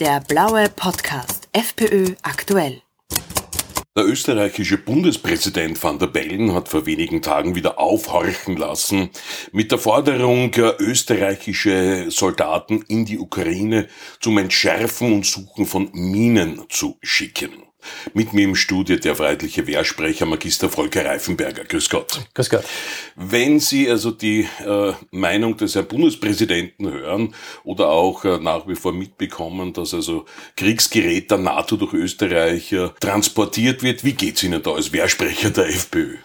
Der blaue Podcast FPÖ aktuell. Der österreichische Bundespräsident van der Bellen hat vor wenigen Tagen wieder aufhorchen lassen mit der Forderung, österreichische Soldaten in die Ukraine zum Entschärfen und Suchen von Minen zu schicken. Mit mir im Studio der freiheitliche Wehrsprecher Magister Volker Reifenberger. Grüß Gott. Grüß Gott. Wenn Sie also die äh, Meinung des Herrn Bundespräsidenten hören oder auch äh, nach wie vor mitbekommen, dass also Kriegsgerät der NATO durch Österreich äh, transportiert wird, wie geht's Ihnen da als Wehrsprecher der FPÖ?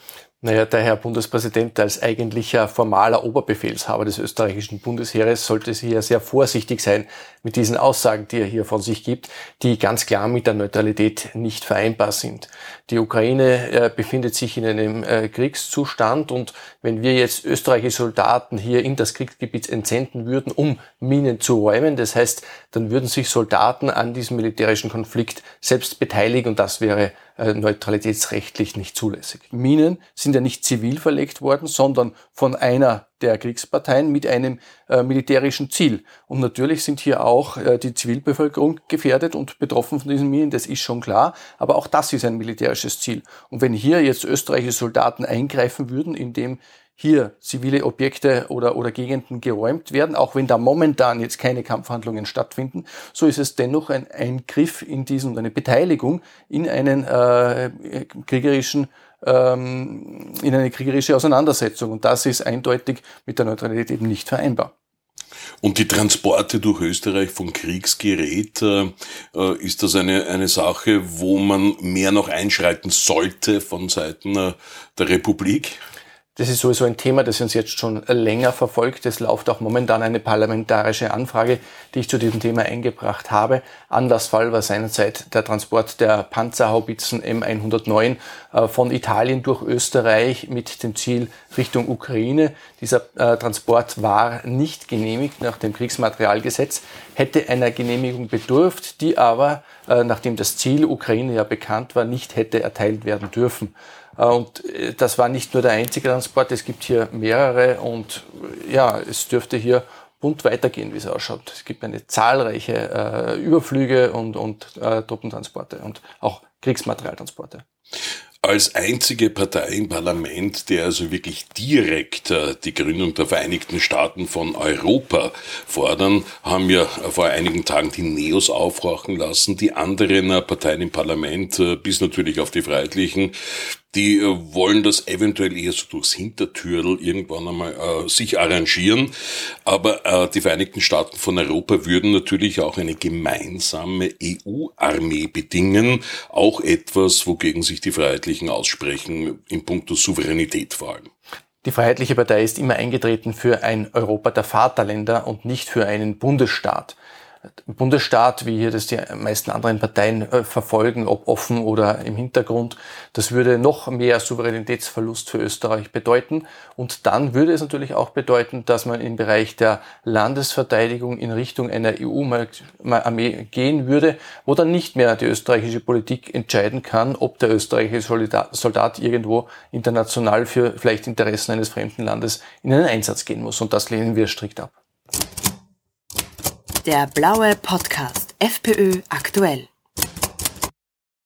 Naja, der Herr Bundespräsident als eigentlicher formaler Oberbefehlshaber des österreichischen Bundesheeres sollte hier sehr vorsichtig sein mit diesen Aussagen, die er hier von sich gibt, die ganz klar mit der Neutralität nicht vereinbar sind. Die Ukraine äh, befindet sich in einem äh, Kriegszustand und wenn wir jetzt österreichische Soldaten hier in das Kriegsgebiet entsenden würden, um Minen zu räumen, das heißt, dann würden sich Soldaten an diesem militärischen Konflikt selbst beteiligen und das wäre äh, neutralitätsrechtlich nicht zulässig. Minen sind ja nicht zivil verlegt worden, sondern von einer der Kriegsparteien mit einem äh, militärischen Ziel. Und natürlich sind hier auch äh, die Zivilbevölkerung gefährdet und betroffen von diesen Minen, das ist schon klar. Aber auch das ist ein militärisches Ziel. Und wenn hier jetzt österreichische Soldaten eingreifen würden, indem hier zivile Objekte oder, oder Gegenden geräumt werden, auch wenn da momentan jetzt keine Kampfhandlungen stattfinden, so ist es dennoch ein Eingriff in diesen, eine Beteiligung in einen äh, kriegerischen ähm, in eine kriegerische Auseinandersetzung. Und das ist eindeutig mit der Neutralität eben nicht vereinbar. Und die Transporte durch Österreich von Kriegsgerät, äh, äh, ist das eine, eine Sache, wo man mehr noch einschreiten sollte von Seiten äh, der Republik? Das ist sowieso ein Thema, das uns jetzt schon länger verfolgt. Es läuft auch momentan eine parlamentarische Anfrage, die ich zu diesem Thema eingebracht habe. Anlassfall war seinerzeit der Transport der Panzerhaubitzen M109 äh, von Italien durch Österreich mit dem Ziel Richtung Ukraine. Dieser äh, Transport war nicht genehmigt nach dem Kriegsmaterialgesetz, hätte einer Genehmigung bedurft, die aber, äh, nachdem das Ziel Ukraine ja bekannt war, nicht hätte erteilt werden dürfen. Äh, und äh, das war nicht nur der einzige Transport, es gibt hier mehrere und äh, ja, es dürfte hier bunt weitergehen, wie es ausschaut. Es gibt eine zahlreiche äh, Überflüge und, und äh, Truppentransporte und auch Kriegsmaterialtransporte als einzige Partei im Parlament, der also wirklich direkt äh, die Gründung der Vereinigten Staaten von Europa fordern, haben ja vor einigen Tagen die Neos aufhorchen lassen. Die anderen Parteien im Parlament, bis natürlich auf die Freiheitlichen, die äh, wollen das eventuell eher so durchs Hintertürl irgendwann einmal äh, sich arrangieren. Aber äh, die Vereinigten Staaten von Europa würden natürlich auch eine gemeinsame EU-Armee bedingen. Auch etwas, wogegen sich die Freiheitlichen aussprechen, in puncto Souveränität vor allem. Die Freiheitliche Partei ist immer eingetreten für ein Europa der Vaterländer und nicht für einen Bundesstaat. Bundesstaat, wie hier das die meisten anderen Parteien äh, verfolgen, ob offen oder im Hintergrund, das würde noch mehr Souveränitätsverlust für Österreich bedeuten. Und dann würde es natürlich auch bedeuten, dass man im Bereich der Landesverteidigung in Richtung einer EU-Armee gehen würde, wo dann nicht mehr die österreichische Politik entscheiden kann, ob der österreichische Soldat irgendwo international für vielleicht Interessen eines fremden Landes in einen Einsatz gehen muss. Und das lehnen wir strikt ab. Der blaue Podcast FPÖ aktuell.